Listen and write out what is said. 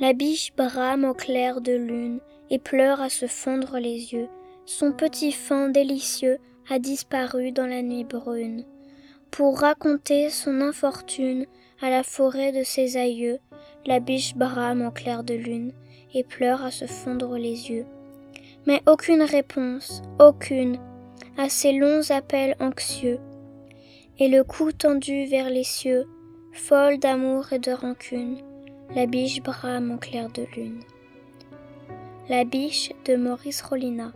La biche brame au clair de lune et pleure à se fondre les yeux. Son petit faon délicieux a disparu dans la nuit brune. Pour raconter son infortune à la forêt de ses aïeux, la biche brame au clair de lune et pleure à se fondre les yeux. Mais aucune réponse, aucune, à ces longs appels anxieux. Et le cou tendu vers les cieux, folle d'amour et de rancune, la biche brame au clair de lune. La biche de Maurice Rollina.